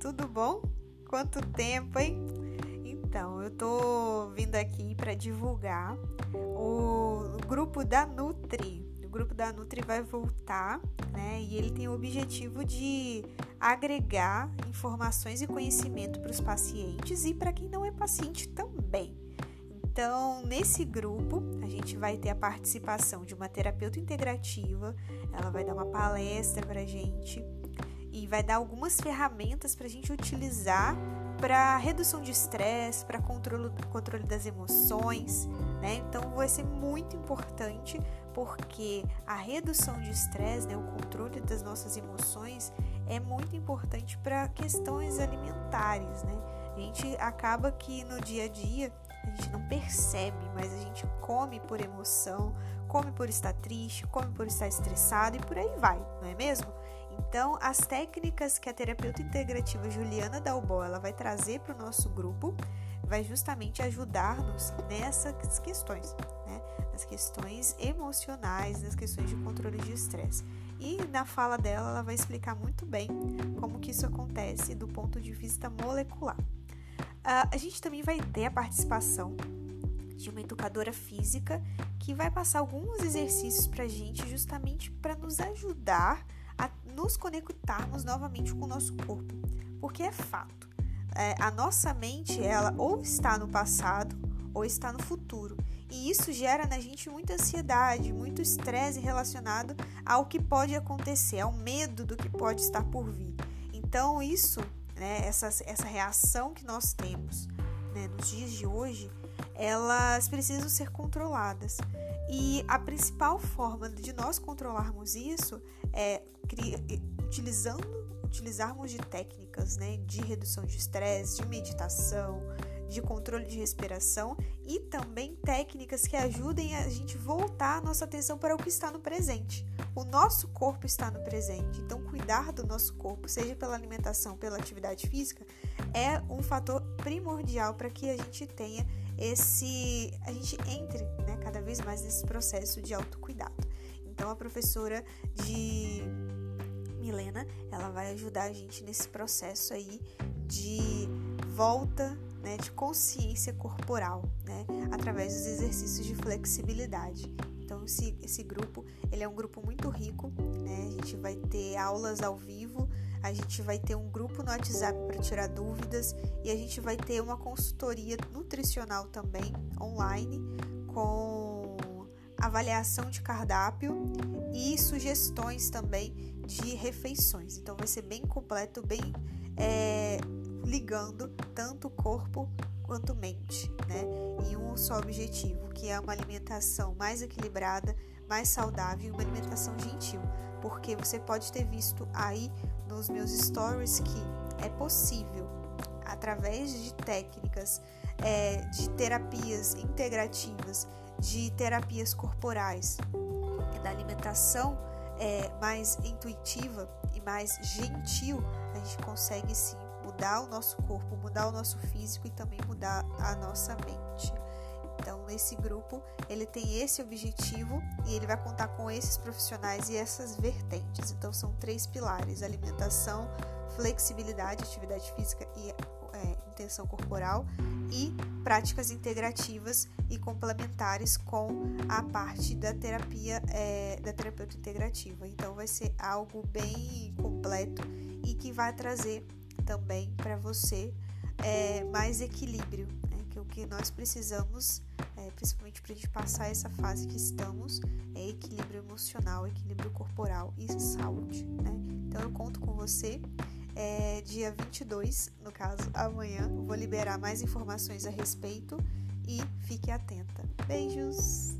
tudo bom? Quanto tempo, hein? Então, eu tô vindo aqui para divulgar o grupo da Nutri. O grupo da Nutri vai voltar, né? E ele tem o objetivo de agregar informações e conhecimento para os pacientes e para quem não é paciente também. Então, nesse grupo, a gente vai ter a participação de uma terapeuta integrativa, ela vai dar uma palestra para gente e vai dar algumas ferramentas para a gente utilizar para redução de estresse, para controle, controle das emoções, né? Então vai ser muito importante porque a redução de estresse, né, o controle das nossas emoções é muito importante para questões alimentares, né? A gente acaba que no dia a dia a gente não percebe, mas a gente come por emoção, come por estar triste, come por estar estressado e por aí vai, não é mesmo? Então, as técnicas que a terapeuta integrativa Juliana Dalbó ela vai trazer para o nosso grupo vai justamente ajudar-nos nessas questões, né? Nas questões emocionais, nas questões de controle de estresse. E na fala dela, ela vai explicar muito bem como que isso acontece do ponto de vista molecular. Uh, a gente também vai ter a participação de uma educadora física que vai passar alguns exercícios para a gente justamente para nos ajudar a nos conectarmos novamente com o nosso corpo, porque é fato. É, a nossa mente, ela ou está no passado ou está no futuro. E isso gera na gente muita ansiedade, muito estresse relacionado ao que pode acontecer, ao medo do que pode estar por vir. Então, isso, né, essa, essa reação que nós temos né, nos dias de hoje, elas precisam ser controladas. E a principal forma de nós controlarmos isso é utilizando utilizarmos de técnicas né, de redução de estresse, de meditação, de controle de respiração e também técnicas que ajudem a gente voltar a nossa atenção para o que está no presente. O nosso corpo está no presente, então cuidar do nosso corpo, seja pela alimentação, pela atividade física, é um fator primordial para que a gente tenha esse a gente entre né, cada vez mais nesse processo de autocuidado. Então a professora de Milena, ela vai ajudar a gente nesse processo aí de volta, né, de consciência corporal, né, através dos exercícios de flexibilidade. Então esse, esse grupo, ele é um grupo muito rico, né? A gente vai ter aulas ao vivo, a gente vai ter um grupo no WhatsApp para tirar dúvidas e a gente vai ter uma consultoria nutricional também online com avaliação de cardápio e sugestões também de refeições. Então vai ser bem completo, bem é, ligando tanto corpo quanto mente, né? Em um só objetivo, que é uma alimentação mais equilibrada, mais saudável e uma alimentação gentil. Porque você pode ter visto aí nos meus stories que é possível, através de técnicas, é, de terapias integrativas, de terapias corporais, da alimentação é, mais intuitiva e mais gentil, a gente consegue sim mudar o nosso corpo, mudar o nosso físico e também mudar a nossa mente. Então, nesse grupo, ele tem esse objetivo e ele vai contar com esses profissionais e essas vertentes. Então, são três pilares: alimentação, flexibilidade, atividade física e é, intenção corporal e práticas integrativas e complementares com a parte da terapia é, da terapeuta integrativa. Então, vai ser algo bem completo e que vai trazer também para você é, mais equilíbrio, né? que o que nós precisamos, é, principalmente para a gente passar essa fase que estamos, é equilíbrio emocional, equilíbrio corporal e saúde. Né? Então eu conto com você. É, dia 22, no caso, amanhã, vou liberar mais informações a respeito e fique atenta. Beijos!